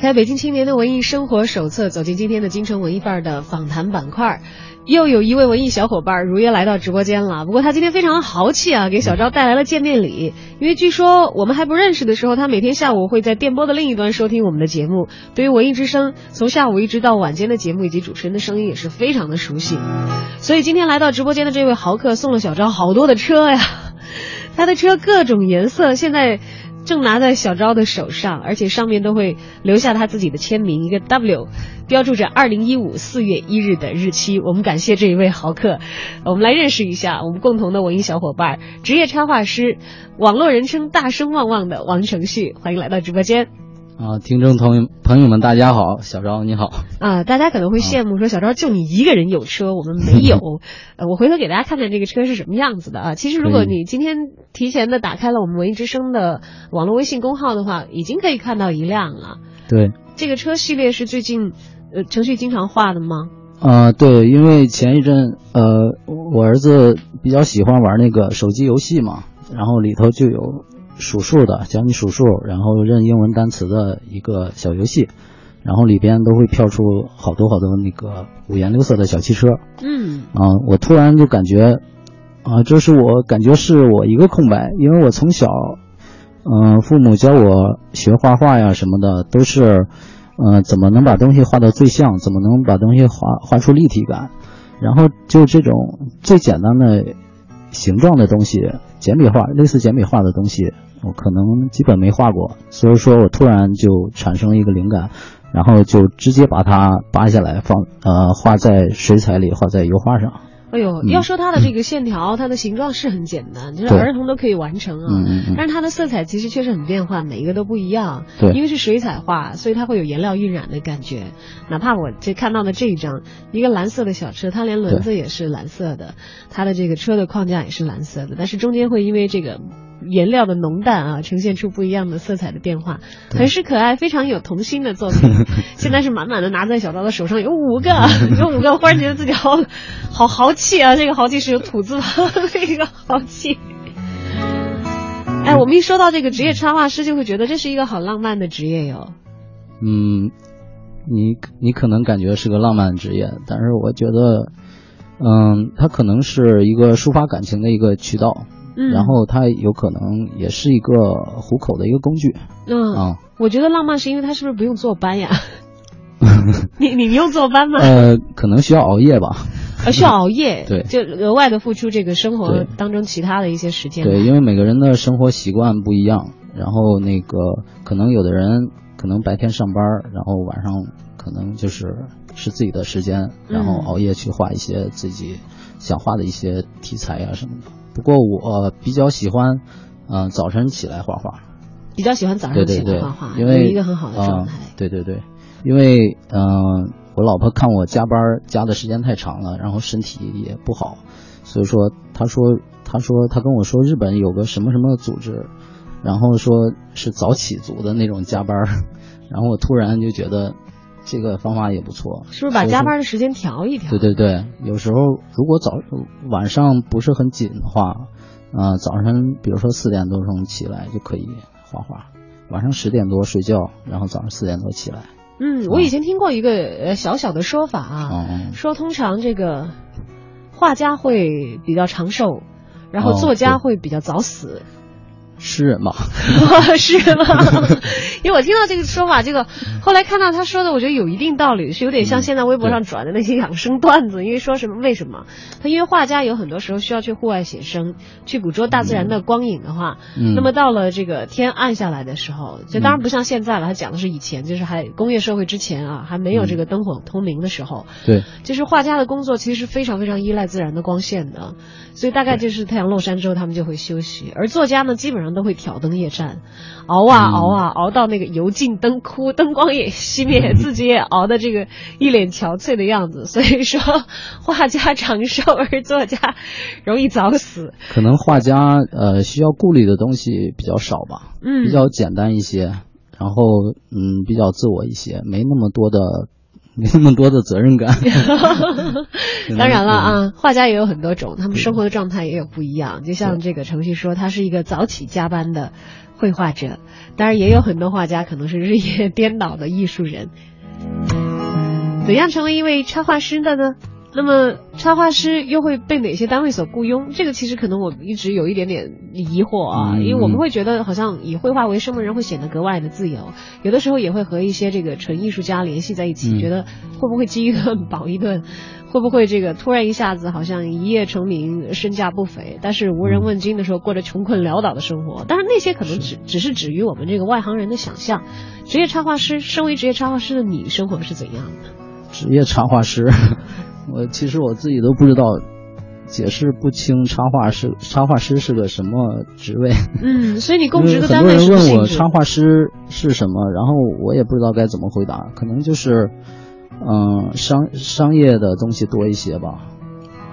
开北京青年的文艺生活手册，走进今天的京城文艺范儿的访谈板块。又有一位文艺小伙伴如约来到直播间了，不过他今天非常豪气啊，给小昭带来了见面礼。因为据说我们还不认识的时候，他每天下午会在电波的另一端收听我们的节目，对于文艺之声从下午一直到晚间的节目以及主持人的声音也是非常的熟悉。所以今天来到直播间的这位豪客送了小昭好多的车呀，他的车各种颜色，现在。正拿在小昭的手上，而且上面都会留下他自己的签名，一个 W，标注着二零一五四月一日的日期。我们感谢这一位豪客，我们来认识一下我们共同的文艺小伙伴，职业插画师，网络人称大声旺旺的王承旭，欢迎来到直播间。啊，听众朋友朋友们，大家好，小昭你好。啊，大家可能会羡慕说小昭就你一个人有车，我们没有。呃，我回头给大家看看这个车是什么样子的啊。其实如果你今天提前的打开了我们文艺之声的网络微信公号的话，已经可以看到一辆了。对，这个车系列是最近呃程序经常画的吗？啊，对，因为前一阵呃，我儿子比较喜欢玩那个手机游戏嘛，然后里头就有。数数的，教你数数，然后认英文单词的一个小游戏，然后里边都会飘出好多好多那个五颜六色的小汽车。嗯，啊，我突然就感觉，啊，这是我感觉是我一个空白，因为我从小，嗯、呃，父母教我学画画呀什么的，都是，呃，怎么能把东西画到最像，怎么能把东西画画出立体感，然后就这种最简单的形状的东西，简笔画，类似简笔画的东西。我可能基本没画过，所以说我突然就产生了一个灵感，然后就直接把它扒下来放呃画在水彩里，画在油画上。哎呦，要说它的这个线条，它的形状是很简单，就是儿童都可以完成啊。但是它的色彩其实确实很变化，每一个都不一样。对。因为是水彩画，所以它会有颜料晕染的感觉。哪怕我这看到的这一张，一个蓝色的小车，它连轮子也是蓝色的，它的这个车的框架也是蓝色的，但是中间会因为这个。颜料的浓淡啊，呈现出不一样的色彩的变化，很是可爱，非常有童心的作品。现在是满满的拿在小昭的手上，有五个，有五个，忽然觉得自己好好豪气啊！这个豪气是有土字旁 的一个豪气。哎，我们一说到这个职业插画师，就会觉得这是一个好浪漫的职业哟。嗯，你你可能感觉是个浪漫职业，但是我觉得，嗯，它可能是一个抒发感情的一个渠道。嗯，然后它有可能也是一个糊口的一个工具。嗯啊，我觉得浪漫是因为它是不是不用坐班呀？你你用坐班吗？呃，可能需要熬夜吧。呃，需要熬夜，对，就额外的付出这个生活当中其他的一些时间。对，因为每个人的生活习惯不一样，然后那个可能有的人可能白天上班，然后晚上可能就是是自己的时间，然后熬夜去画一些自己想画的一些题材呀、啊、什么的。不过我比较喜欢，嗯、呃，早晨起来画画。比较喜欢早上起来画画，因为一个很好的状态、呃。对对对，因为嗯、呃，我老婆看我加班加的时间太长了，然后身体也不好，所以说她说她说她跟我说日本有个什么什么组织，然后说是早起族的那种加班，然后我突然就觉得这个方法也不错。是不是把加班的时间调一调？对对对，有时候如果早晚上不是很紧的话。呃，早上比如说四点多钟起来就可以画画，晚上十点多睡觉，然后早上四点多起来。嗯，我以前听过一个呃小小的说法啊，嗯、说通常这个画家会比较长寿，然后作家会比较早死。诗人吧，是吗？因为我听到这个说法，这个后来看到他说的，我觉得有一定道理，是有点像现在微博上转的那些养生段子。因为说什么？为什么？他因为画家有很多时候需要去户外写生，去捕捉大自然的光影的话，嗯那么到了这个天暗下来的时候，就当然不像现在了，他讲的是以前，就是还工业社会之前啊，还没有这个灯火通明的时候，对，就是画家的工作其实是非常非常依赖自然的光线的，所以大概就是太阳落山之后他们就会休息，而作家呢基本上都会挑灯夜战，熬啊嗯熬啊熬到那个油尽灯枯，灯光也熄灭，自己也熬的这个一脸憔悴的样子。所以说，画家长寿而作家容易早死。可能画家呃需要顾虑的东西比较少吧，嗯，比较简单一些，然后嗯比较自我一些，没那么多的没那么多的责任感。当然了啊，画家也有很多种，他们生活的状态也有不一样。就像这个程序说，他是一个早起加班的绘画者，当然也有很多画家可能是日夜颠倒的艺术人。怎样成为一位插画师的呢？那么插画师又会被哪些单位所雇佣？这个其实可能我一直有一点点疑惑啊，嗯因为我们会觉得好像以绘画为生的人会显得格外的自由，有的时候也会和一些这个纯艺术家联系在一起，嗯觉得会不会饥一顿饱一顿，会不会这个突然一下子好像一夜成名，身价不菲，但是无人问津的时候过着穷困潦倒的生活？但是那些可能只只是止于我们这个外行人的想象。职业插画师，身为职业插画师的你，生活是怎样的？职业插画师，我其实我自己都不知道，解释不清插画师插画师是个什么职位。嗯，所以你供职的单位很多人问我插画师是什么，然后我也不知道该怎么回答，可能就是，嗯、商商业的东西多一些吧。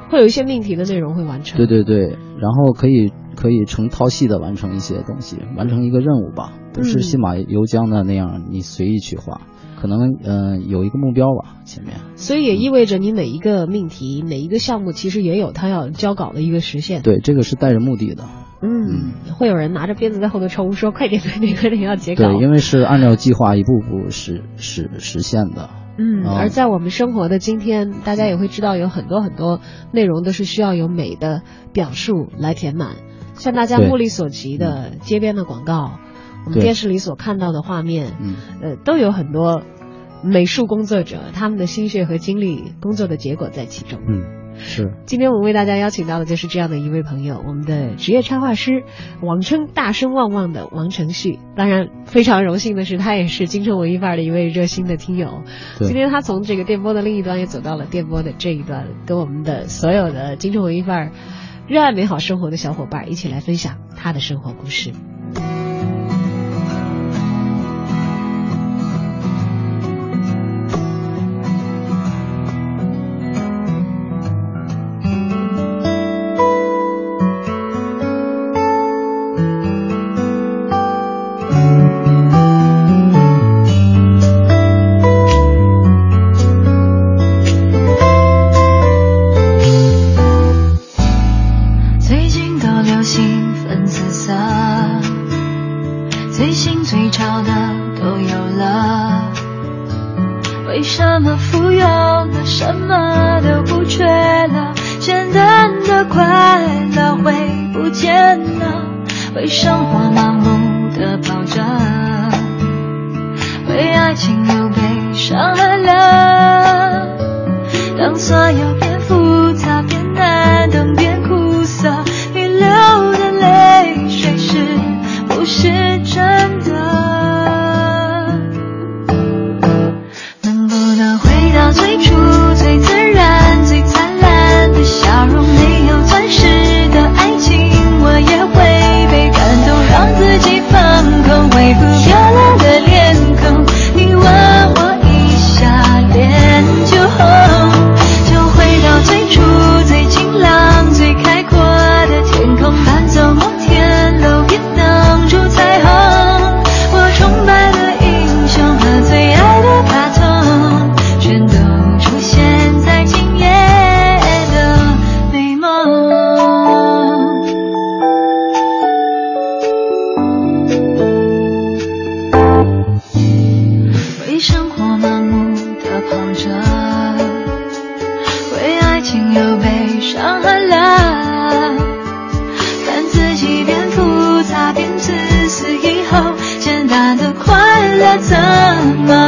会有一些命题的内容会完成。对对对，然后可以可以成套系的完成一些东西，完成一个任务吧，不是嗯信马由缰的那样，你随意去画，可能嗯、呃有一个目标吧，前面。所以也意味着你每一个命题、每一个项目，其实也有它要交稿的一个实现。对，这个是带着目的的。嗯，会有人拿着鞭子在后头抽，说快点快点快点要截稿。对，因为是按照计划一步步实实实现的。嗯，啊而在我们生活的今天，大家也会知道有很多很多内容都是需要有美的表述来填满，像大家目力所及的街边的广告，我们电视里所看到的画面，嗯，呃，都有很多美术工作者他们的心血和精力工作的结果在其中。嗯，是。今天我们为大家邀请到的就是这样的一位朋友，我们的职业插画师，网称大声旺旺的王承旭。当然，非常荣幸的是，他也是京城文艺范儿的一位热心的听友。对今天他从这个电波的另一端也走到了电波的这一端，跟我们的所有的京城文艺范儿、热爱美好生活的小伙伴一起来分享他的生活故事。怎么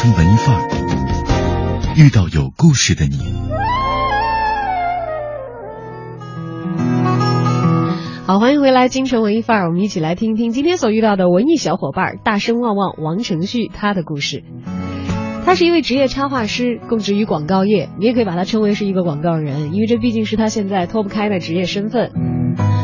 在京城文艺范儿遇到有故事的你。好，欢迎回来，京城文艺范儿，我们一起来听一听今天所遇到的文艺小伙伴大声旺旺王承旭他的故事。他是一位职业插画师，供职于广告业，你也可以把他称为是一个广告人，因为这毕竟是他现在脱不开的职业身份。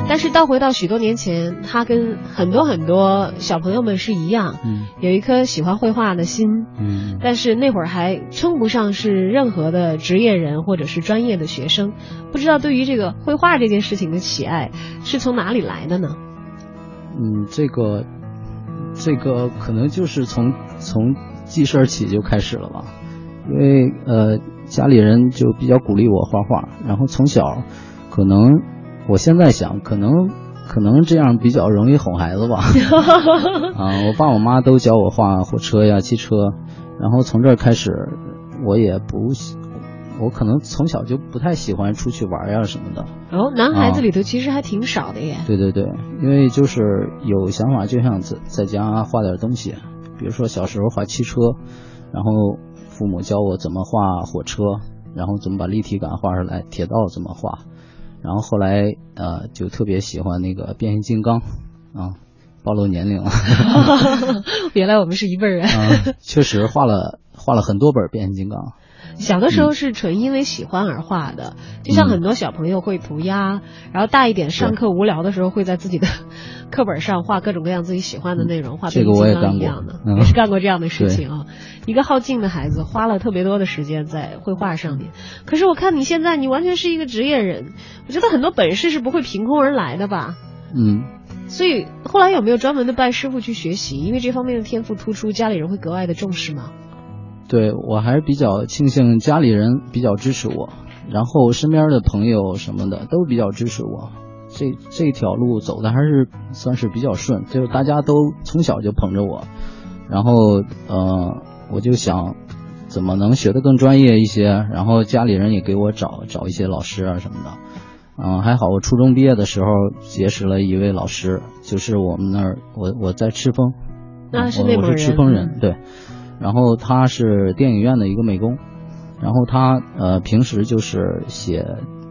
但是倒回到许多年前，他跟很多很多小朋友们是一样，嗯有一颗喜欢绘画的心，嗯但是那会儿还称不上是任何的职业人或者是专业的学生，不知道对于这个绘画这件事情的喜爱是从哪里来的呢？嗯，这个这个可能就是从从记事儿起就开始了吧，因为呃家里人就比较鼓励我画画，然后从小可能我现在想可能可能这样比较容易哄孩子吧，啊，我爸我妈都教我画火车呀、汽车，然后从这儿开始，我也不喜，我可能从小就不太喜欢出去玩呀什么的。哦，男孩子里头其实还挺少的耶。对对对，因为就是有想法就想在在家画点东西，比如说小时候画汽车，然后父母教我怎么画火车，然后怎么把立体感画出来，铁道怎么画，然后后来呃就特别喜欢那个变形金刚，啊，暴露年龄了，原来我们是一辈人。啊，确实画了画了很多本变形金刚，小的时候是纯因为喜欢而画的，就像嗯很多小朋友会涂鸦，然后大一点上课无聊的时候会在自己的 课本上画各种各样自己喜欢的内容，画这变形金刚个我也干过一样的，嗯也是干过这样的事情啊。一个好静的孩子花了特别多的时间在绘画上面，可是我看你现在你完全是一个职业人，我觉得很多本事是不会凭空而来的吧。嗯。所以后来有没有专门的拜师傅去学习？因为这方面的天赋突出，家里人会格外的重视吗？对我还是比较庆幸家里人比较支持我，然后身边的朋友什么的都比较支持我，这这条路走的还是算是比较顺，就是大家都从小就捧着我，然后呃我就想怎么能学得更专业一些，然后家里人也给我找找一些老师啊什么的，嗯、还好我初中毕业的时候结识了一位老师，就是我们那儿我我在赤峰，那是我我内蒙人，是赤峰人，嗯对。然后他是电影院的一个美工，然后他呃平时就是写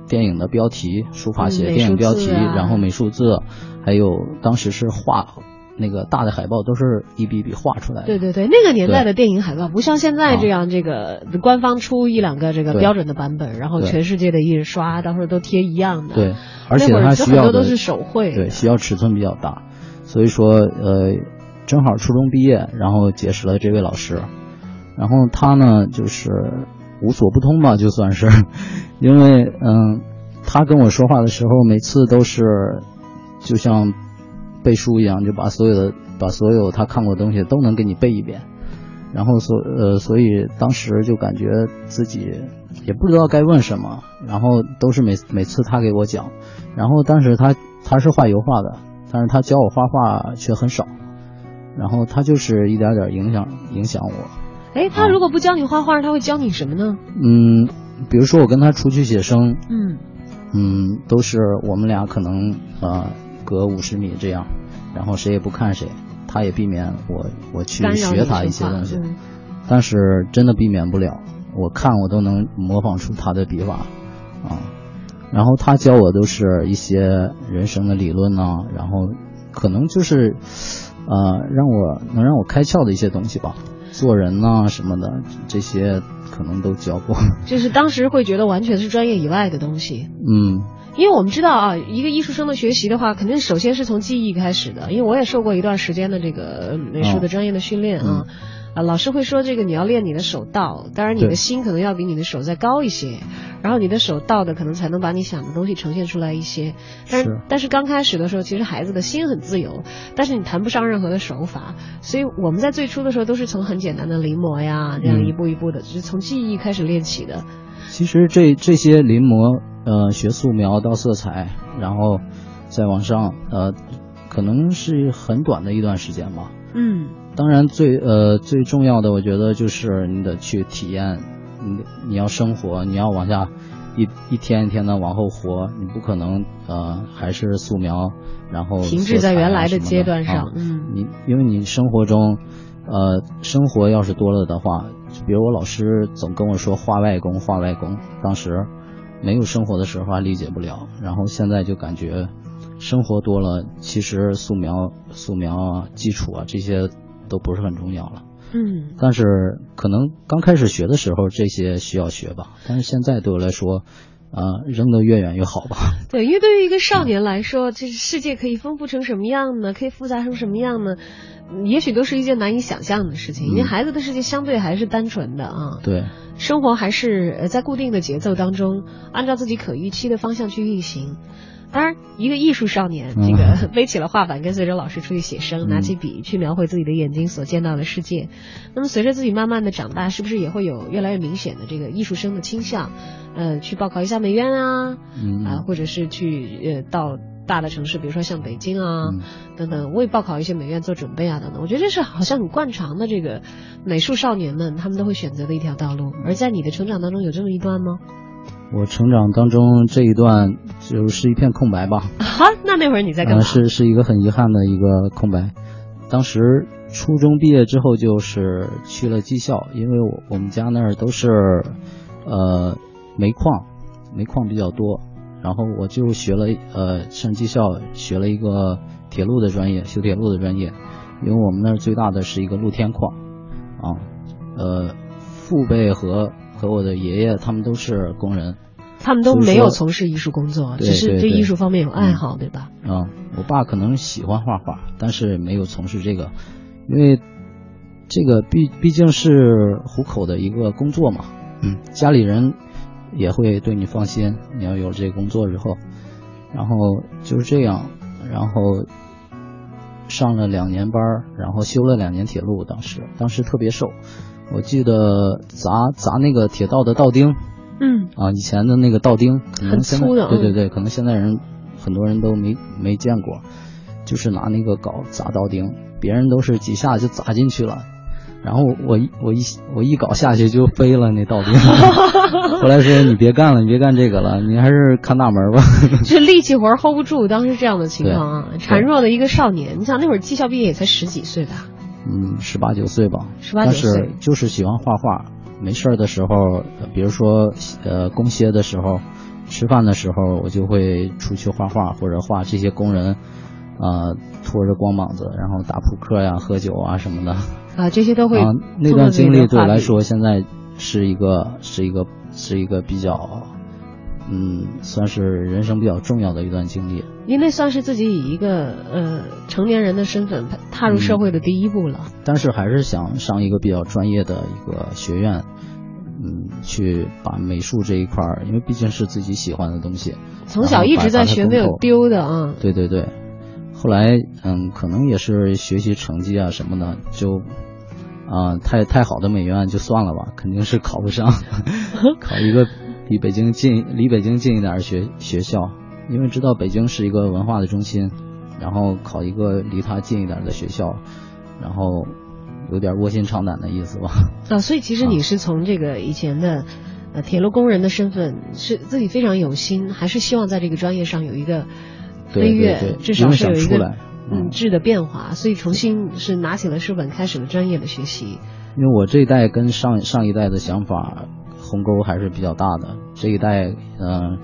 电影的标题，书法写电影标题，然后美术字，还有当时是画那个大的海报都是一笔一笔画出来的。对对对，那个年代的电影海报不像现在这样，这个官方出一两个这个标准的版本，然后全世界的印刷到时候都贴一样的。对，而且那会儿它需要的就很多都是手绘对，需要尺寸比较大，所以说呃，正好初中毕业，然后结识了这位老师，然后他呢就是无所不通吧，就算是，因为嗯，他跟我说话的时候，每次都是就像背书一样，就把所有的把所有他看过的东西都能给你背一遍。然后所呃，所以当时就感觉自己也不知道该问什么，然后都是每每次他给我讲，然后当时他他是画油画的，但是他教我画画却很少，然后他就是一点点影响影响我，哎，他如果不教你画画，他会教你什么呢？嗯，比如说我跟他出去写生，嗯。嗯，都是我们俩可能呃隔五十米这样，然后谁也不看谁，他也避免我我去学他一些东西，嗯。但是真的避免不了，我看我都能模仿出他的笔法啊。然后他教我都是一些人生的理论呐、然后可能就是呃让我能让我开窍的一些东西吧，做人呐、什么的这些可能都教过。就是当时会觉得完全是专业以外的东西。嗯因为我们知道啊，一个艺术生的学习的话，肯定首先是从记忆开始的。因为我也受过一段时间的这个美术的专业的训练啊，啊，老师会说这个你要练你的手到，当然你的心可能要比你的手再高一些，然后你的手到的可能才能把你想的东西呈现出来一些。但是是但是刚开始的时候，其实孩子的心很自由，但是你谈不上任何的手法，所以我们在最初的时候都是从很简单的临摹呀，这样嗯一步一步的，就是从记忆开始练起的。其实这这些临摹，呃，学素描到色彩，然后再往上，呃，可能是很短的一段时间吧。嗯当然最呃最重要的，我觉得就是你得去体验，你你要生活，你要往下一一天一天的往后活，你不可能呃还是素描，然后停滞在原来的阶段上。啊嗯。你因为你生活中，呃，生活要是多了的话，就比如我老师总跟我说画外功，画外功，当时没有生活的时候还理解不了，然后现在就感觉生活多了，其实素描、素描啊、基础啊这些都不是很重要了。嗯。但是可能刚开始学的时候这些需要学吧，但是现在对我来说，呃，扔得越远越好吧。对，因为对于一个少年来说，这世界可以丰富成什么样呢？可以复杂成什么样呢？嗯也许都是一件难以想象的事情。因为嗯孩子的世界相对还是单纯的啊，对，生活还是呃在固定的节奏当中，按照自己可预期的方向去运行。当然，一个艺术少年，这个 嗯背起了画板，跟随着老师出去写生，嗯拿起笔去描绘自己的眼睛所见到的世界。那么，随着自己慢慢的长大，是不是也会有越来越明显的这个艺术生的倾向？呃，去报考一下美院啊，嗯啊，或者是去呃到大的城市，比如说像北京啊、嗯等等，为报考一些美院做准备啊等等。我觉得这是好像很惯常的这个美术少年们他们都会选择的一条道路。而在你的成长当中有这么一段吗？我成长当中这一段就是一片空白吧。啊，那那会儿你在干嘛？呃、是是一个很遗憾的一个空白。当时初中毕业之后就是去了技校，因为我我们家那儿都是呃煤矿，煤矿比较多，然后我就学了呃上技校学了一个铁路的专业，修铁路的专业，因为我们那儿最大的是一个露天矿，啊，呃父辈和和我的爷爷他们都是工人，他们都没有从事艺术工作，只是对艺术方面有爱好，对吧？啊，我爸可能喜欢画画，但是没有从事这个，因为这个毕毕竟是糊口的一个工作嘛，嗯，家里人也会对你放心，你要有这个工作之后，然后就是这样，然后上了两年班，然后修了两年铁路，当时当时特别瘦，我记得砸砸那个铁道的道钉，嗯，啊，以前的那个道钉，可很能现在对对对，可能现在人很多人都没没见过，就是拿那个镐砸道钉，别人都是几下就砸进去了，然后我一我一我一镐下去就飞了那道钉，后来说你别干了，你别干这个了，你还是看大门吧。这力气活儿 hold 不住，当时这样的情况啊，孱弱的一个少年，你想那会儿技校毕业也才十几岁吧？嗯，十八九岁吧，18但九岁是就是喜欢画画，没事儿的时候，呃比如说呃工歇的时候，吃饭的时候，我就会出去画画或者画这些工人，呃，拖着光膀子，然后打扑克呀、喝酒啊什么的。啊，这些都会啊，那段经历对我来。说，现在是一个是一个是一个比较，嗯，算是人生比较重要的一段经历。您那算是自己以一个呃成年人的身份踏入社会的第一步了。但是还是想上一个比较专业的一个学院，嗯，去把美术这一块儿，因为毕竟是自己喜欢的东西。从小一直在学，没有丢的啊。对对对，后来嗯，可能也是学习成绩啊什么的，就啊、太太好的美院就算了吧，肯定是考不上，考一个离北京近离北京近一点儿的学学校，因为知道北京是一个文化的中心，然后考一个离它近一点儿的学校，然后有点卧薪尝胆的意思吧。啊，所以其实你是从这个以前的呃铁路工人的身份，是自己非常有心，还是希望在这个专业上有一个飞对对跃，对，至少是有一个想出来。嗯质的变化，所以重新是拿起了书本，开始了专业的学习。因为我这一代跟上上一代的想法鸿沟还是比较大的，这一代嗯、呃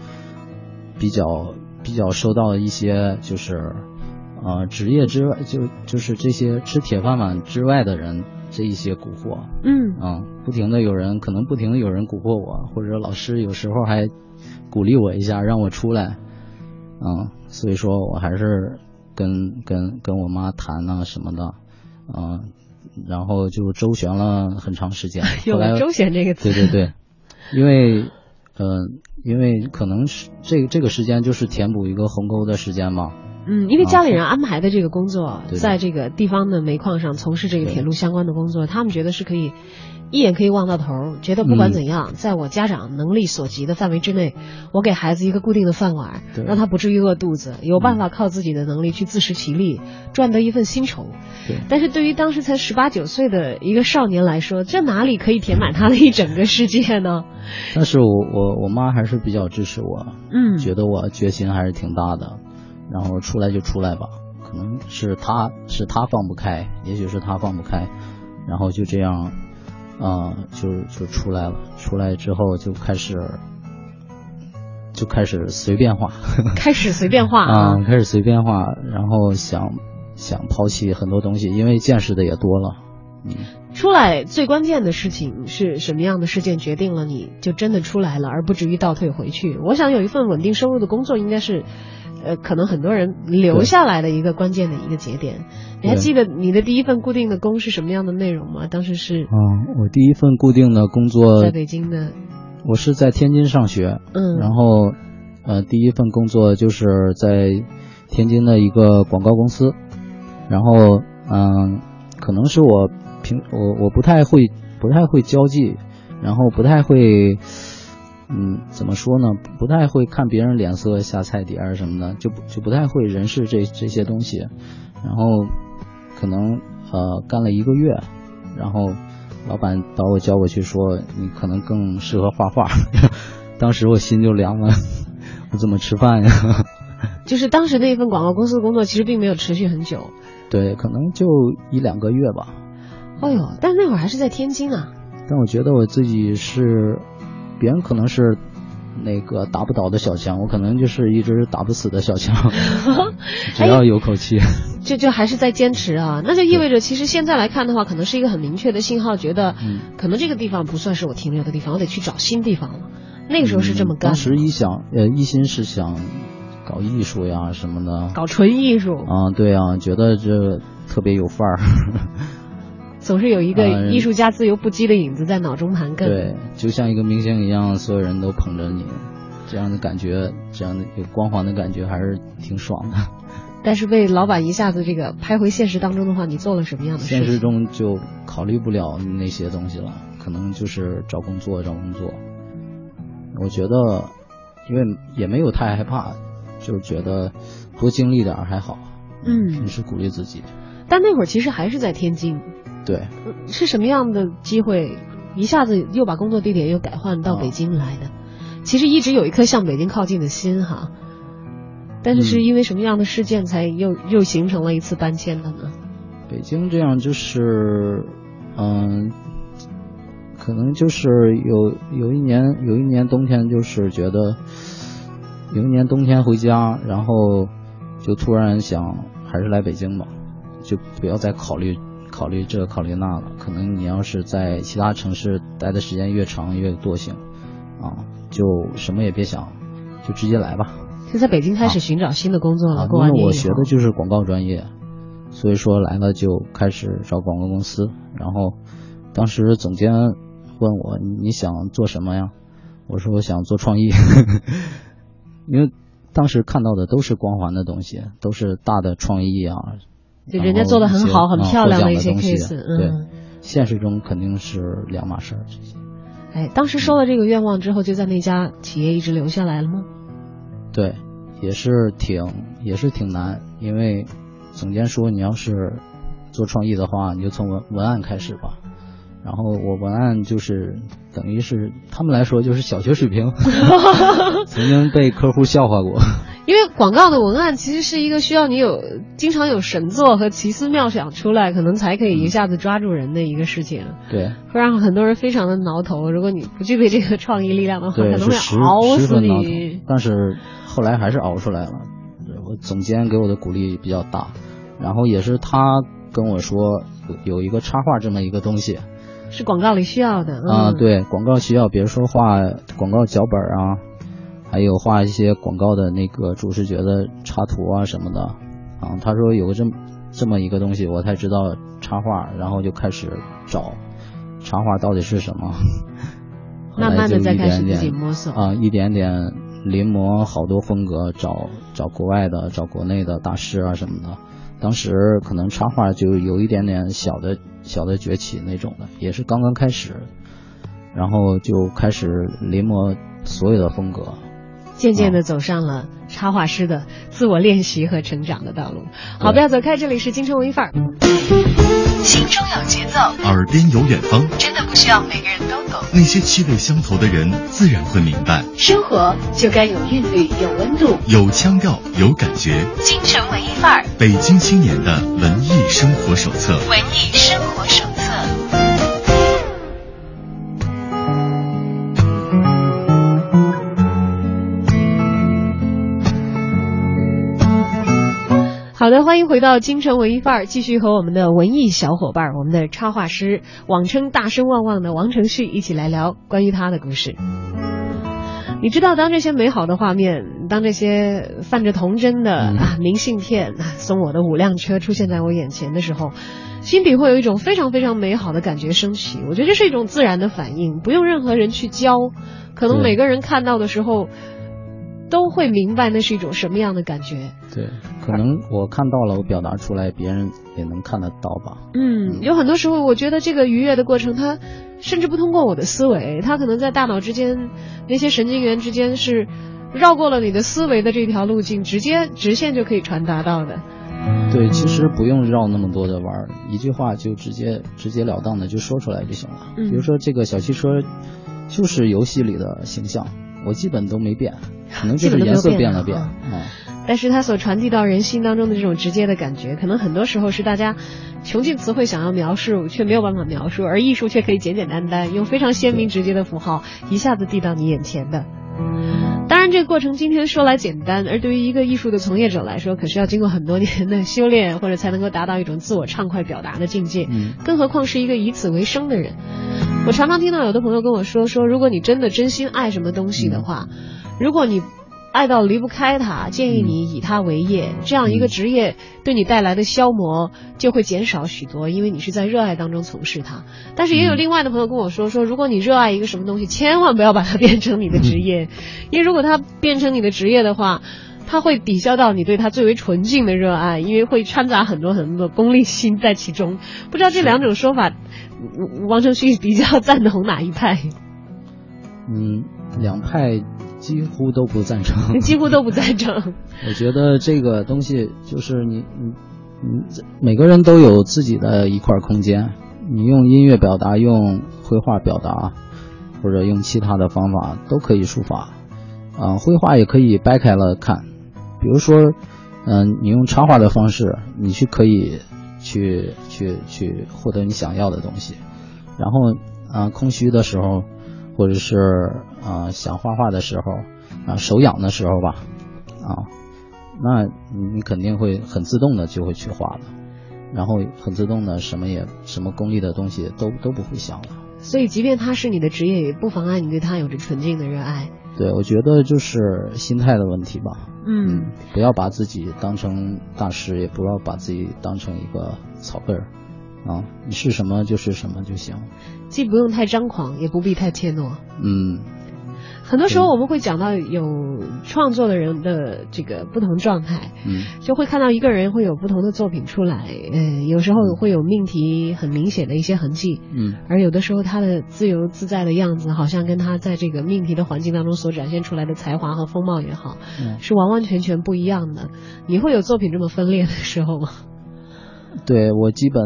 比较比较受到一些就是呃职业之外就就是这些吃铁饭碗之外的人这一些蛊惑，嗯嗯，不停的有人可能不停的有人蛊惑我，或者老师有时候还鼓励我一下让我出来，嗯，所以说我还是跟跟跟我妈谈啊什么的，嗯，然后就周旋了很长时间，有后来了周旋这个词。对对对，因为嗯、呃因为可能是这这个时间就是填补一个鸿沟的时间嘛，嗯，因为家里人安排的这个工作，在这个地方的煤矿上从事这个铁路相关的工作，他们觉得是可以一眼可以望到头，觉得不管嗯怎样，在我家长能力所及的范围之内，我给孩子一个固定的饭碗，让他不至于饿肚子，有办法靠自己的能力去自食其力，赚得一份薪酬。但是对于当时才十八九岁的一个少年来说，这哪里可以填满他的一整个世界呢？但是我我我妈还是比较支持我，嗯，觉得我决心还是挺大的，然后出来就出来吧，可能是她是她放不开，也许是她放不开，然后就这样，啊、就就出来了，出来之后就开始就开始随便画，开始随便画啊、开始随便画，然后想想抛弃很多东西，因为见识的也多了，嗯。出来最关键的事情是什么样的事件决定了你就真的出来了，而不至于倒退回去？我想有一份稳定收入的工作应该是，呃，可能很多人留下来的一个关键的一个节点。你还记得你的第一份固定的工是什么样的内容吗？当时是嗯，我第一份固定的工作在北京的，我是在天津上学，嗯，然后，呃，第一份工作就是在天津的一个广告公司，然后，嗯、可能是我平我我不太会不太会交际，然后不太会，嗯，怎么说呢？不太会看别人脸色下菜碟儿什么的，就不就不太会人事这这些东西，然后可能呃干了一个月，然后老板把我叫过去说你可能更适合画画，当时我心就凉了，我怎么吃饭呀？就是当时那份广告公司的工作其实并没有持续很久。对，可能就一两个月吧。哎呦，但那会儿还是在天津啊。但我觉得我自己是，别人可能是那个打不倒的小强，我可能就是一只打不死的小强，只要有口气。就就还是在坚持啊，那就意味着其实现在来看的话，可能是一个很明确的信号，觉得嗯可能这个地方不算是我停留的地方，我得去找新地方了。那个时候是这么干，嗯当时一想，呃，一心是想搞艺术呀什么的。搞纯艺术，啊，对啊，觉得这特别有范儿。总是有一个啊艺术家自由不羁的影子在脑中盘亘。对，就像一个明星一样，所有人都捧着你，这样的感觉，这样的有光环的感觉，还是挺爽的。但是被老板一下子这个拍回现实当中的话，你做了什么样的事情？现实中就考虑不了那些东西了，可能就是找工作，找工作。我觉得，因为也没有太害怕，就是觉得多经历点还好。嗯平，时鼓励自己。但那会儿其实还是在天津，对，是什么样的机会，一下子又把工作地点又改换到啊北京来的？其实一直有一颗向北京靠近的心哈，但是是嗯。因为什么样的事件才又又形成了一次搬迁的呢？北京这样就是，嗯、可能就是有有一年有一年冬天，就是觉得有一年冬天回家，然后就突然想，还是来北京吧，就不要再考虑考虑这考虑那了。可能你要是在其他城市待的时间越长越惰性，啊，就什么也别想，就直接来吧。就在北京开始寻找新的工作了。啊，过完年因为我学的就是广告专业，所以说来了就开始找广告公司。然后当时总监问我你想做什么呀？我说我想做创意，因为当时看到的都是光环的东西，都是大的创意啊，就人家做的很好很漂亮的一一些 case，对，现实中肯定是两码事儿。这些哎，当时收了这个愿望之后，就在那家企业一直留下来了吗？对，也是挺也是挺难，因为总监说你要是做创意的话，你就从文文案开始吧。然后我文案就是等于是他们来说就是小学水平，曾经被客户笑话过。因为广告的文案其实是一个需要你有经常有神作和奇思妙想出来，可能才可以一下子抓住人的一个事情，对会让很多人非常的挠头。如果你不具备这个创意力量的话，可能会熬死你。。但是后来还是熬出来了。我总监给我的鼓励比较大，然后也是他跟我说有有一个插画这么一个东西，是广告里需要的啊，嗯，对，广告需要，比如说画广告脚本啊，还有画一些广告的那个主视觉的插图啊什么的，啊，他说有个这么这么一个东西，我才知道插画，然后就开始找插画到底是什么，后来慢慢的就一再开始点点自己摸索。啊，一点点临摹好多风格，找找国外的，找国内的大师啊什么的。当时可能插画就有一点点小的小的崛起那种的，也是刚刚开始，然后就开始临摹所有的风格。渐渐的走上了插画师的自我练习和成长的道路。好，不要走开，这里是京城文艺范儿。心中有节奏，耳边有远方，真的不需要每个人都懂。那些气味相投的人自然会明白。生活就该有韵律，有温度。有腔调，有感觉。京城文艺范儿，北京青年的文艺生活手册。文艺生活手好的，欢迎回到京城文艺范儿，继续和我们的文艺小伙伴儿，我们的插画师，网称大声旺旺的王承旭一起来聊关于他的故事。你知道，当这些美好的画面，当这些泛着童真的、嗯啊明信片、啊送我的五辆车出现在我眼前的时候，心底会有一种非常非常美好的感觉升起。我觉得这是一种自然的反应，不用任何人去教，可能每个人看到的时候都会明白那是一种什么样的感觉。对，可能我看到了，我表达出来，别人也能看得到吧。嗯，有很多时候，我觉得这个愉悦的过程，它甚至不通过我的思维，它可能在大脑之间那些神经元之间是绕过了你的思维的这条路径，直接直线就可以传达到的。对，其实不用绕那么多的弯儿，一句话就直接直截了当的就说出来就行了。嗯比如说这个小汽车，就是游戏里的形象，我基本都没变，可能 就是颜色变了变但是它所传递到人心当中的这种直接的感觉，可能很多时候是大家穷尽词汇想要描述，却没有办法描述，而艺术却可以简简单单用非常鲜明直接的符号一下子递到你眼前的。当然，这个过程今天说来简单，而对于一个艺术的从业者来说，可是要经过很多年的修炼，或者才能够达到一种自我畅快表达的境界。嗯更何况是一个以此为生的人。我常常听到有的朋友跟我说，说如果你真的真心爱什么东西的话，如果你爱到离不开他，建议你以他为业，这样一个职业对你带来的消磨就会减少许多，因为你是在热爱当中从事它。但是也有另外的朋友跟我说，说如果你热爱一个什么东西，千万不要把它变成你的职业，因为如果它变成你的职业的话。它会抵消到你对它最为纯净的热爱，因为会掺杂很多很多的功利心在其中。不知道这两种说法，嗯王承旭比较赞同哪一派？嗯，两派几乎都不赞成。几乎都不赞成。我觉得这个东西就是你你你每个人都有自己的一块空间，你用音乐表达，用绘画表达，或者用其他的方法都可以抒发。啊、绘画也可以掰开了看，比如说，嗯、你用插画的方式，你去可以去去去获得你想要的东西。然后，啊、空虚的时候，或者是啊、想画画的时候，啊、手痒的时候吧，啊，那你肯定会很自动的就会去画了，然后很自动的什么也什么功利的东西都都不会想了。所以，即便他是你的职业，也不妨碍你对他有着纯净的热爱。对，我觉得就是心态的问题吧。嗯，不要把自己当成大师，也不要把自己当成一个草根儿。啊，你是什么就是什么就行。既不用太张狂，也不必太怯懦。嗯。很多时候我们会讲到有创作的人的这个不同状态，嗯，就会看到一个人会有不同的作品出来，嗯，有时候会有命题很明显的一些痕迹，嗯，而有的时候他的自由自在的样子，好像跟他在这个命题的环境当中所展现出来的才华和风貌也好，嗯，是完完全全不一样的。你会有作品这么分裂的时候吗？对我基本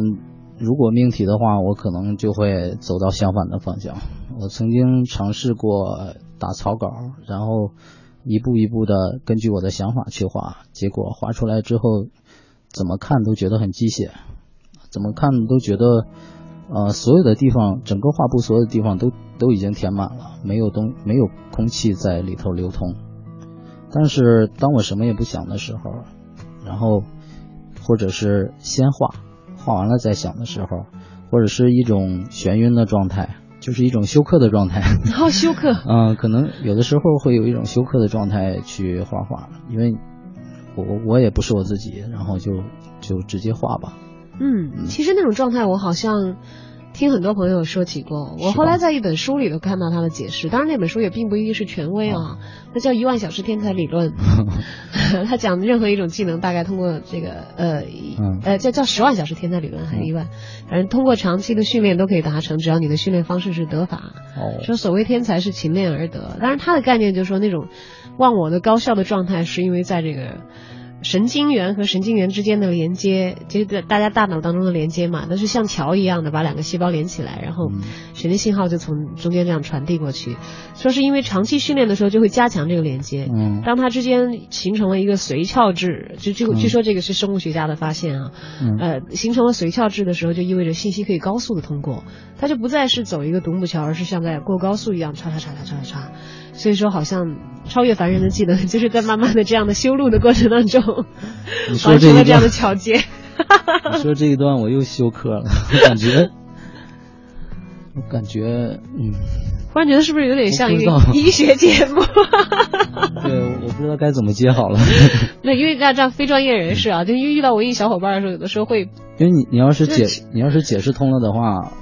如果命题的话，我可能就会走到相反的方向。我曾经尝试过。打草稿，然后一步一步的根据我的想法去画，结果画出来之后，怎么看都觉得很机械，怎么看都觉得，呃，所有的地方，整个画布所有的地方都都已经填满了，没有东没有空气在里头流通。但是当我什么也不想的时候，然后或者是先画，画完了再想的时候，或者是一种眩晕的状态。就是一种休克的状态，好 休克。嗯，可能有的时候会有一种休克的状态去画画，因为我我也不是我自己，然后就就直接画吧。嗯，其实那种状态我好像。听很多朋友说起过，我后来在一本书里头看到他的解释，当然那本书也并不一定是权威啊，那叫一万小时天才理论，他讲任何一种技能大概通过这个呃呃叫叫十万小时天才理论还是一万，反正通过长期的训练都可以达成，只要你的训练方式是得法。说所谓天才是勤练而得，当然他的概念就是说那种忘我的高效的状态是因为在这个。神经元和神经元之间的连接，就是大家大脑当中的连接嘛，都是像桥一样的把两个细胞连起来，然后神经信号就从中间这样传递过去。说是因为长期训练的时候就会加强这个连接，嗯，当它之间形成了一个髓鞘质，就这个据说这个是生物学家的发现啊，呃，形成了髓鞘质的时候，就意味着信息可以高速的通过，它就不再是走一个独木桥，而是像在过高速一样，叉叉叉叉叉叉。所以说，好像超越凡人的技能，就是在慢慢的这样的修路的过程当中，完成了这样的桥接。你说这一段我又休克了，我感觉，我感觉，嗯，忽然觉得是不是有点像一个医学节目？对，我不知道该怎么接好了。那因为大家这样非专业人士啊，就因为遇到文艺小伙伴的时候，有的时候会，因为你你要是解你要是解释通了的话。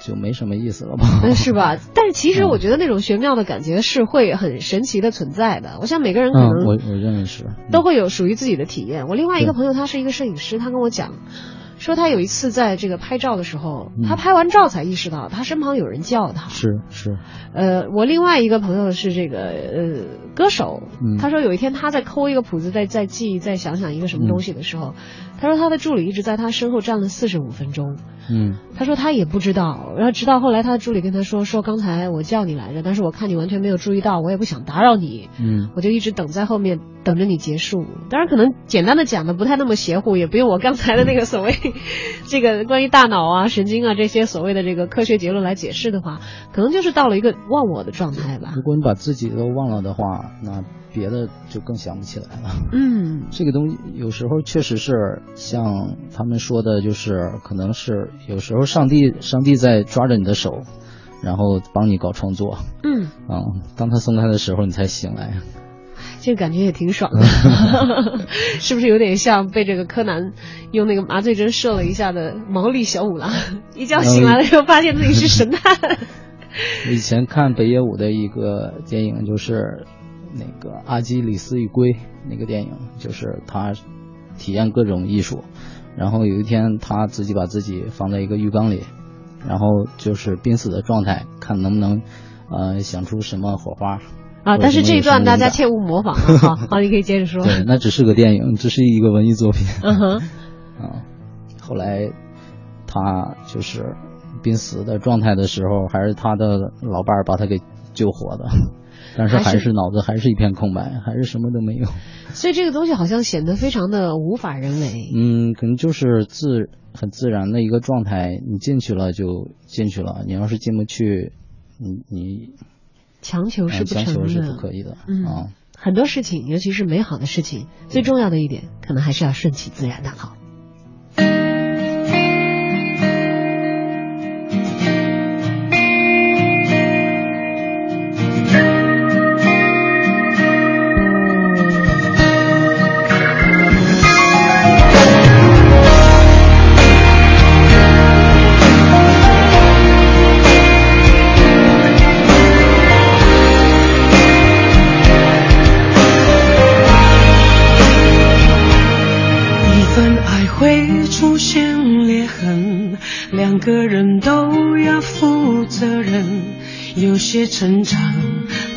就没什么意思了吧？是吧？但是其实我觉得那种玄妙的感觉是会很神奇的存在的。我想每个人可能我我认为是都会有属于自己的体验。我另外一个朋友他是一个摄影师，他跟我讲说他有一次在这个拍照的时候，他拍完照才意识到他身旁有人叫他。是是。呃，我另外一个朋友是这个呃歌手，他说有一天他在抠一个谱子，在在记在想想一个什么东西的时候，他说他的助理一直在他身后站了四十五分钟。嗯，他说他也不知道，然后直到后来他的助理跟他说说刚才我叫你来着，但是我看你完全没有注意到，我也不想打扰你，嗯，我就一直等在后面等着你结束。当然可能简单的讲的不太那么邪乎，也不用我刚才的那个所谓 这个关于大脑啊、神经啊这些所谓的这个科学结论来解释的话，可能就是到了一个忘我的状态吧。如果你把自己都忘了的话，那。别的就更想不起来了。嗯，这个东西有时候确实是像他们说的，就是可能是有时候上帝上帝在抓着你的手，然后帮你搞创作。嗯，啊，当他松开的时候，你才醒来。这个感觉也挺爽的，是不是有点像被这个柯南用那个麻醉针射了一下的毛利小五郎？一觉醒来的时候，发现自己是神探。以前看北野武的一个电影就是。那个《阿基里斯与龟》那个电影，就是他体验各种艺术，然后有一天他自己把自己放在一个浴缸里，然后就是濒死的状态，看能不能呃想出什么火花啊！但是这一段大家切勿模仿啊！好，好，你可以接着说。对，那只是个电影，只是一个文艺作品。嗯哼。啊，后来他就是濒死的状态的时候，还是他的老伴儿把他给救活的。但是还是脑子还是一片空白，还是什么都没有。所以这个东西好像显得非常的无法人为。嗯，可能就是自很自然的一个状态，你进去了就进去了，你要是进不去，你你强求是不强求是不可以的。嗯啊，很多事情，尤其是美好的事情，最重要的一点，可能还是要顺其自然的好。两个人都要负责任。有些成长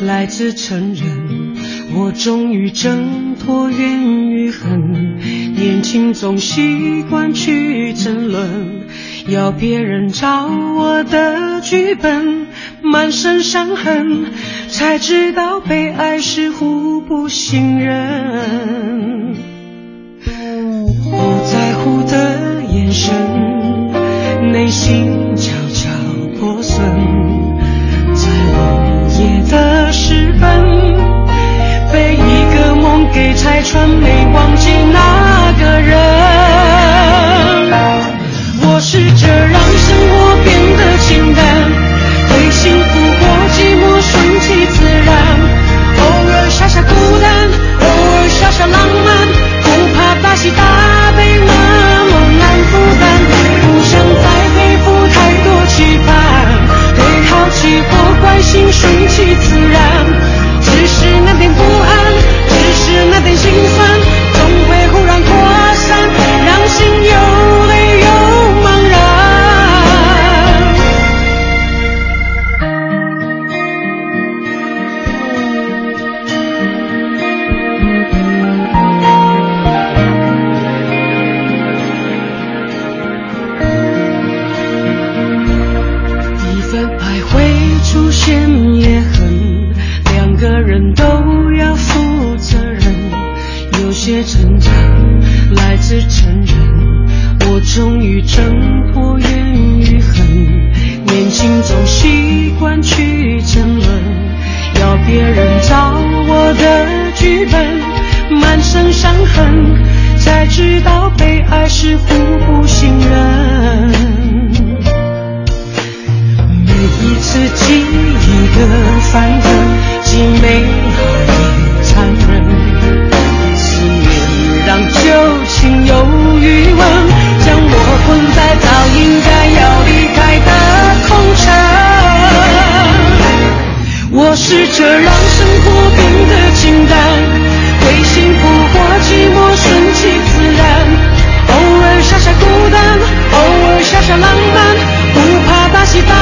来自承认，我终于挣脱怨与恨。年轻总习惯去争论，要别人照我的剧本，满身伤痕，才知道被爱是互不信任。不在乎的眼神，内心悄悄破损。在午夜的时分，被一个梦给拆穿，没忘记那个人。我试着让心顺其自然，试着让生活变得简单，为幸福或寂寞顺其自然，偶尔傻傻孤单，偶尔傻傻浪漫，不怕大喜大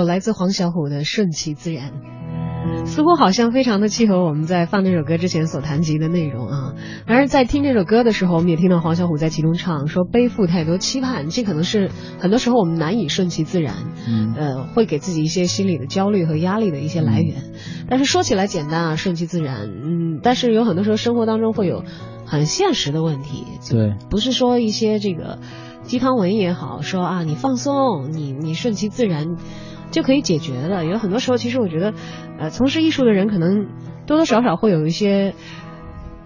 首来自黄小琥的《顺其自然》，似乎好像非常的契合我们在放这首歌之前所谈及的内容啊。然而，在听这首歌的时候，我们也听到黄小琥在其中唱说背负太多期盼，这可能是很多时候我们难以顺其自然，嗯呃，会给自己一些心理的焦虑和压力的一些来源。但是说起来简单啊，顺其自然，嗯，但是有很多时候生活当中会有很现实的问题，对，不是说一些这个鸡汤文也好，说啊你放松，你你顺其自然就可以解决的。有很多时候，其实我觉得，呃，从事艺术的人可能多多少少会有一些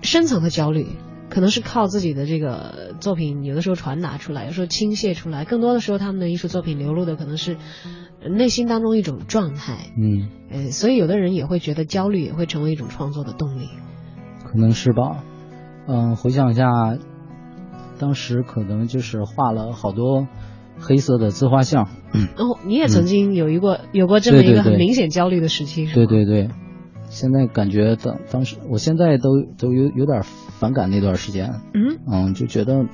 深层的焦虑，可能是靠自己的这个作品，有的时候传达出来，有时候倾泻出来，更多的时候他们的艺术作品流露的可能是呃内心当中一种状态。嗯，呃，所以有的人也会觉得焦虑也会成为一种创作的动力。可能是吧。嗯，回想一下，当时可能就是画了好多黑色的自画像。然后你也曾经有一过、有过这么一个很明显焦虑的时期，是吧？对对对，现在感觉当当时，我现在都都有有点反感那段时间。嗯，嗯，就觉得，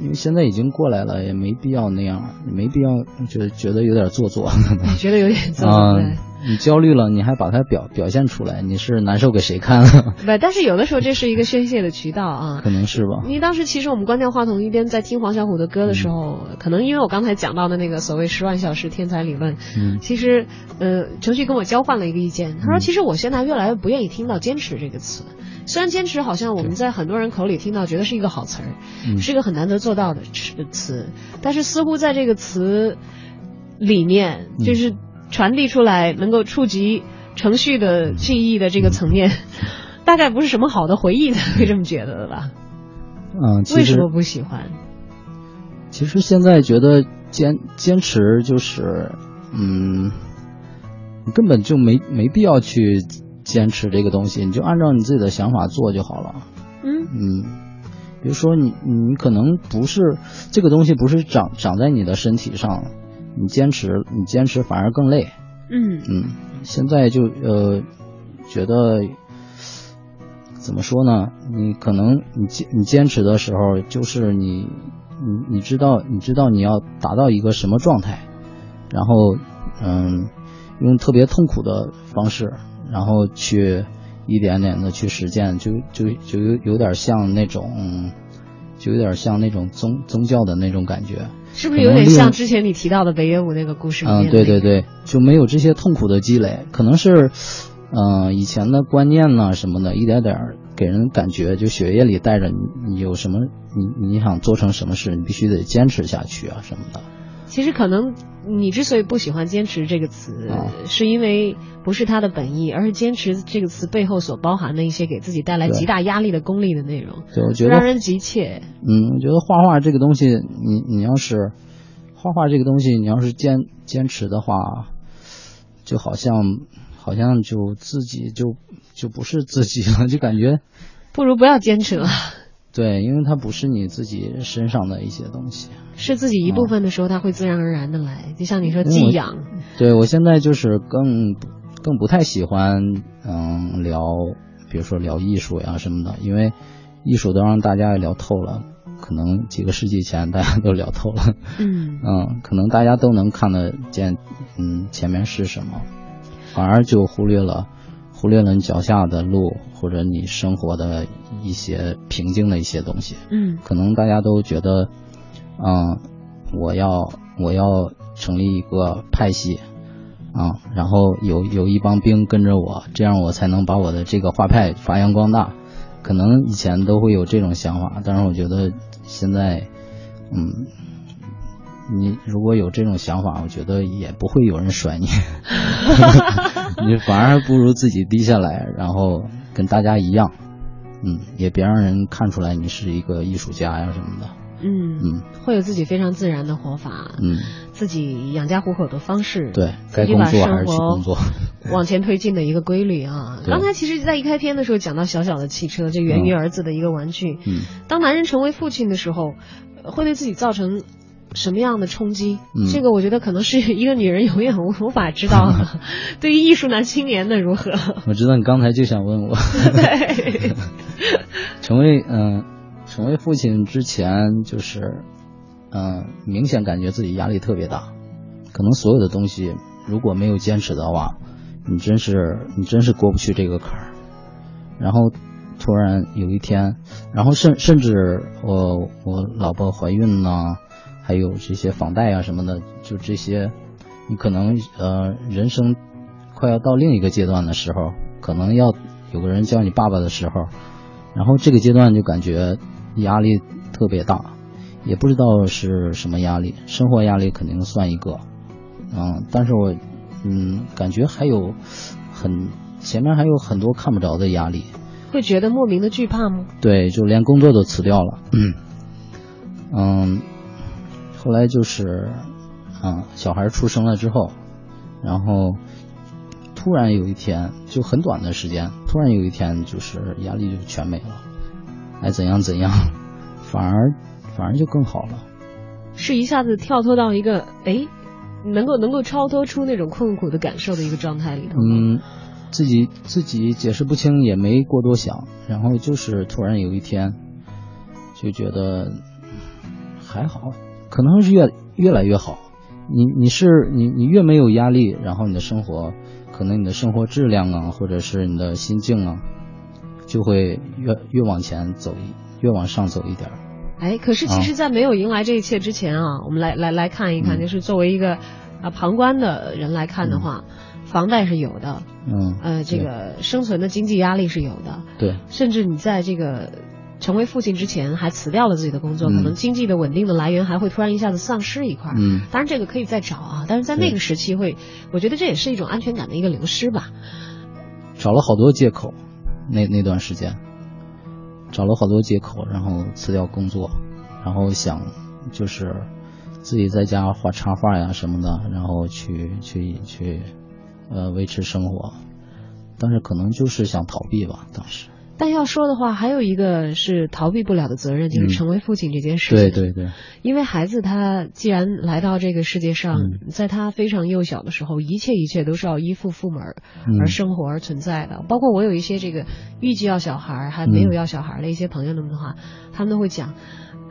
因为现在已经过来了，也没必要那样，也没必要，就觉得有点做作。你觉得有点做作、对。你焦虑了，你还把它表表现出来，你是难受给谁看？不，但是有的时候这是一个宣泄的渠道啊。可能是吧。因为当时其实我们关掉话筒，一边在听黄小琥的歌的时候，可能因为我刚才讲到的那个所谓十万小时天才理论，嗯其实呃，程序跟我交换了一个意见，他说嗯其实我现在越来越不愿意听到坚持这个词。虽然坚持好像我们在很多人口里听到，觉得是一个好词儿，嗯是一个很难得做到的词词，但是似乎在这个词里面，嗯就是传递出来能够触及程序的记忆的这个层面，大概不是什么好的回忆才，会这么觉得的吧？嗯，为什么不喜欢？其实现在觉得坚坚持就是，嗯，你根本就没没必要去坚持这个东西，你就按照你自己的想法做就好了。嗯嗯，比如说你你可能不是这个东西不是长长在你的身体上，你坚持你坚持反而更累。嗯嗯，现在就呃觉得怎么说呢？你可能你坚你坚持的时候，就是你你你知道你知道你要达到一个什么状态，然后嗯用特别痛苦的方式，然后去一点点的去实践，就就就有有点像那种。就有点像那种宗宗教的那种感觉，是不是有点像之前你提到的北野武那个故事里面？嗯，对对对，就没有这些痛苦的积累，可能是，嗯、呃，以前的观念呢什么的，一点点给人感觉，就血液里带着你，你有什么，你你想做成什么事，你必须得坚持下去啊什么的。其实可能你之所以不喜欢“坚持”这个词，啊、是因为不是它的本意，而是“坚持”这个词背后所包含的一些给自己带来极大压力的功利的内容。对，我觉得让人急切。嗯，我觉得画画这个东西，你你要是画画这个东西，你要是坚坚持的话，就好像好像就自己就就不是自己了，就感觉不如不要坚持了。对，因为它不是你自己身上的一些东西，是自己一部分的时候，它会自然而然的来。就像你说寄养，对我现在就是更更不太喜欢嗯聊，比如说聊艺术呀什么的，因为艺术都让大家聊透了，可能几个世纪前大家都聊透了，嗯 嗯，可能大家都能看得见，嗯，前面是什么，反而就忽略了。忽略了你脚下的路，或者你生活的一些平静的一些东西。嗯，可能大家都觉得，嗯，我要我要成立一个派系，啊、嗯，然后有有一帮兵跟着我，这样我才能把我的这个画派发扬光大。可能以前都会有这种想法，但是我觉得现在，嗯。你如果有这种想法，我觉得也不会有人甩你 你反而不如自己低下来，然后跟大家一样，嗯，也别让人看出来你是一个艺术家呀什么的。嗯嗯，会有自己非常自然的活法，嗯，自己养家糊口的方式，对，该工作还是去工作，往前推进的一个规律啊。刚才其实，在一开篇的时候讲到小小的汽车，这源于儿子的一个玩具。嗯，当男人成为父亲的时候，会对自己造成。什么样的冲击？嗯、这个我觉得可能是 一个女人永远无无法知道的。对于艺术男青年的如何？我知道你刚才就想问我。对。成为嗯、呃，成为父亲之前，就是嗯、呃，明显感觉自己压力特别大。可能所有的东西如果没有坚持的话，你真是你真是过不去这个坎儿。然后突然有一天，然后甚甚至我我老婆怀孕呢。还有这些房贷啊什么的，就这些，你可能呃人生快要到另一个阶段的时候，可能要有个人叫你爸爸的时候，然后这个阶段就感觉压力特别大，也不知道是什么压力，生活压力肯定算一个，嗯，但是我嗯感觉还有很前面还有很多看不着的压力，会觉得莫名的惧怕吗？对，就连工作都辞掉了。嗯，嗯，后来就是，嗯，小孩出生了之后，然后突然有一天，就很短的时间，突然有一天就是压力就全没了，哎，怎样怎样，反而反而就更好了。是一下子跳脱到一个哎，能够能够超脱出那种困苦的感受的一个状态里头？嗯，自己自己解释不清，也没过多想，然后就是突然有一天，就觉得还好，可能是越越来越好。你你是你你越没有压力，然后你的生活，可能你的生活质量啊，或者是你的心境啊，就会越越往前走一，越往上走一点儿。哎，可是其实，在没有迎来这一切之前啊，我们来来来看一看，嗯。就是作为一个啊旁观的人来看的话，房贷是有的，嗯，呃，这个生存的经济压力是有的，对，甚至你在这个成为父亲之前还辞掉了自己的工作，嗯可能经济的稳定的来源还会突然一下子丧失一块儿。嗯当然这个可以再找啊，但是在那个时期会，我觉得这也是一种安全感的一个流失吧。找了好多借口，那那段时间，找了好多借口，然后辞掉工作，然后想就是自己在家画插画呀什么的，然后去去去呃维持生活，但是可能就是想逃避吧，当时。但要说的话，还有一个是逃避不了的责任，就是嗯成为父亲这件事情。对对对，因为孩子他既然来到这个世界上，嗯在他非常幼小的时候，一切一切都是要依附父母而生活而存在的。包括我有一些这个预计要小孩还没有要小孩的一些朋友们的话，他们都会讲。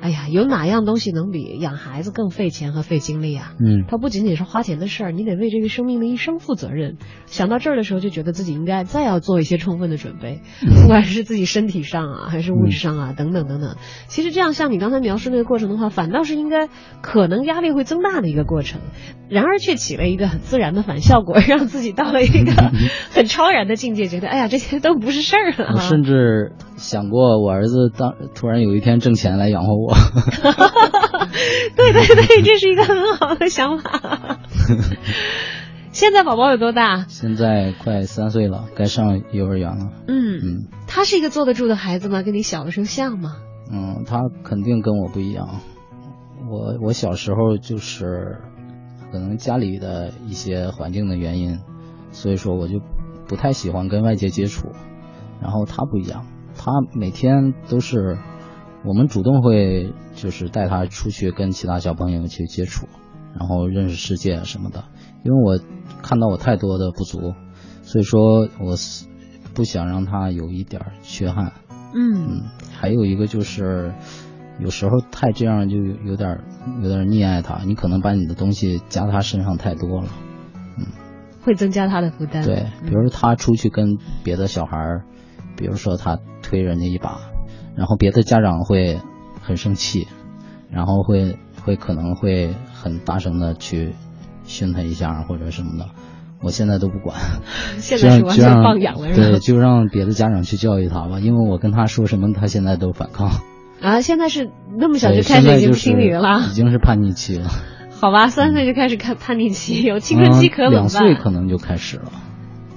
哎呀，有哪样东西能比养孩子更费钱和费精力啊？嗯它不仅仅是花钱的事儿，你得为这个生命的一生负责任。想到这儿的时候，就觉得自己应该再要做一些充分的准备，不管是自己身体上啊，还是物质上啊，等等等等。其实这样像你刚才描述那个过程的话，反倒是应该可能压力会增大的一个过程，然而却起了一个很自然的反效果，让自己到了一个 很超然的境界，觉得哎呀，这些都不是事儿了、啊。甚至想过，我儿子当突然有一天挣钱来养活我。对对对，这是一个很好的想法。现在宝宝有多大？现在快三岁了，该上幼儿园了。嗯，嗯他是一个坐得住的孩子吗？跟你小的时候像吗？嗯，他肯定跟我不一样。我我小时候就是可能家里的一些环境的原因，所以说我就不太喜欢跟外界接触。然后他不一样，他每天都是我们主动会就是带他出去跟其他小朋友去接触，然后认识世界什么的。因为我看到我太多的不足，所以说我是不想让他有一点缺憾。嗯嗯，还有一个就是，有时候太这样就有有点有点溺爱他，你可能把你的东西加他身上太多了。嗯会增加他的负担。对，比如说他出去跟别的小孩儿，比如说他推人家一把，然后别的家长会很生气，然后会会可能会很大声的去训他一下或者什么的。我现在都不管，现在是完全放养了，是对，就让别的家长去教育他吧，因为我跟他说什么，他现在都反抗。啊，现在是那么小就开始已经不现在就是听你的了，已经是叛逆期了。好吧？三岁就开始看叛逆期，有青春期可怎么办？嗯两岁可能就开始了，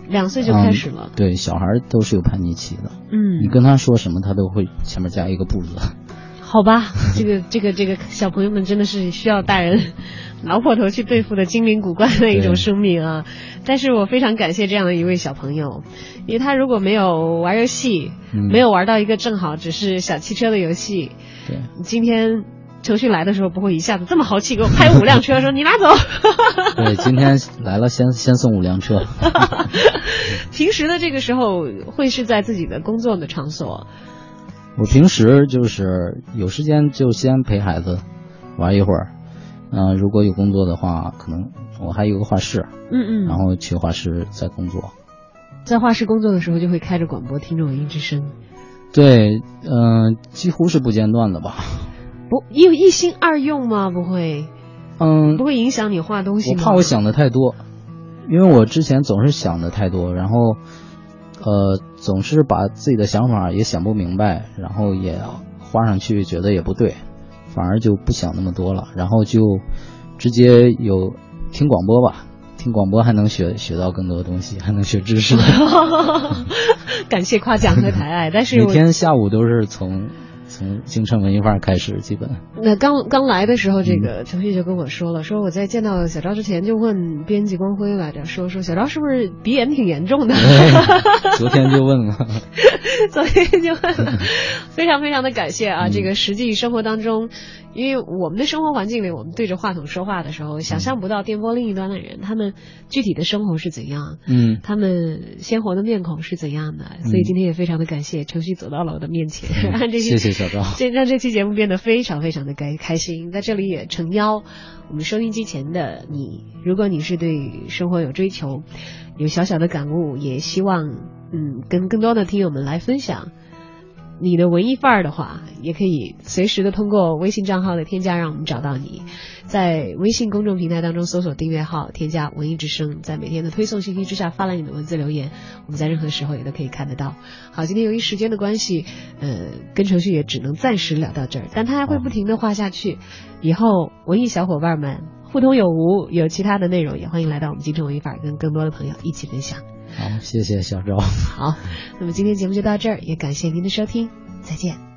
两岁就开始了嗯。对，小孩都是有叛逆期的。嗯，你跟他说什么，他都会前面加一个不字。好吧，这个这个这个小朋友们真的是需要大人 挠破头去对付的精灵古怪的一种生命啊！但是我非常感谢这样的一位小朋友，因为他如果没有玩游戏，嗯没有玩到一个正好只是小汽车的游戏，对，今天程序来的时候不会一下子这么豪气给我拍五辆车说你拿走。对，今天来了先先送五辆车。平时的这个时候会是在自己的工作的场所，我平时就是有时间就先陪孩子玩一会儿，嗯、如果有工作的话，可能我还有个画室，嗯嗯，然后去画室再工作。在画室工作的时候就会开着广播听着文艺之声，对，嗯、几乎是不间断的吧。不一一心二用吗？不会，嗯不，会影响你画东西我吗？怕我想的太多，因为我之前总是想的太多，然后呃总是把自己的想法也想不明白，然后也画上去觉得也不对，反而就不想那么多了，然后就直接有听广播吧，听广播还能学学到更多的东西，还能学知识。感谢夸奖和抬爱，但是每天下午都是从从京城文艺范儿开始，基本。那刚刚来的时候，这个程序就跟我说了，说我在见到小昭之前就问编辑光辉来着，说说小昭是不是鼻炎挺严重的？昨天就问了，昨天就问了，非常非常的感谢啊！这个实际生活当中，因为我们的生活环境里，我们对着话筒说话的时候，想象不到电波另一端的人，他们具体的生活是怎样，嗯，他们鲜活的面孔是怎样的。所以今天也非常的感谢程旭走到了我的面前，让这期谢谢小赵。这让这期节目变得非常非常的开开心。在这里也诚邀我们收音机前的你，如果你是对生活有追求，有小小的感悟，也希望嗯跟更多的听友们来分享你的文艺范儿的话，也可以随时的通过微信账号的添加，让我们找到你。在微信公众平台当中搜索订阅号，添加“文艺之声”，在每天的推送信息之下发来你的文字留言，我们在任何时候也都可以看得到。好，今天由于时间的关系，呃，跟程序也只能暂时聊到这儿，但他还会不停的画下去。以后文艺小伙伴们互通有无，有其他的内容也欢迎来到我们京城文艺范儿，跟更多的朋友一起分享。好，谢谢小周。好，那么今天节目就到这儿，也感谢您的收听，再见。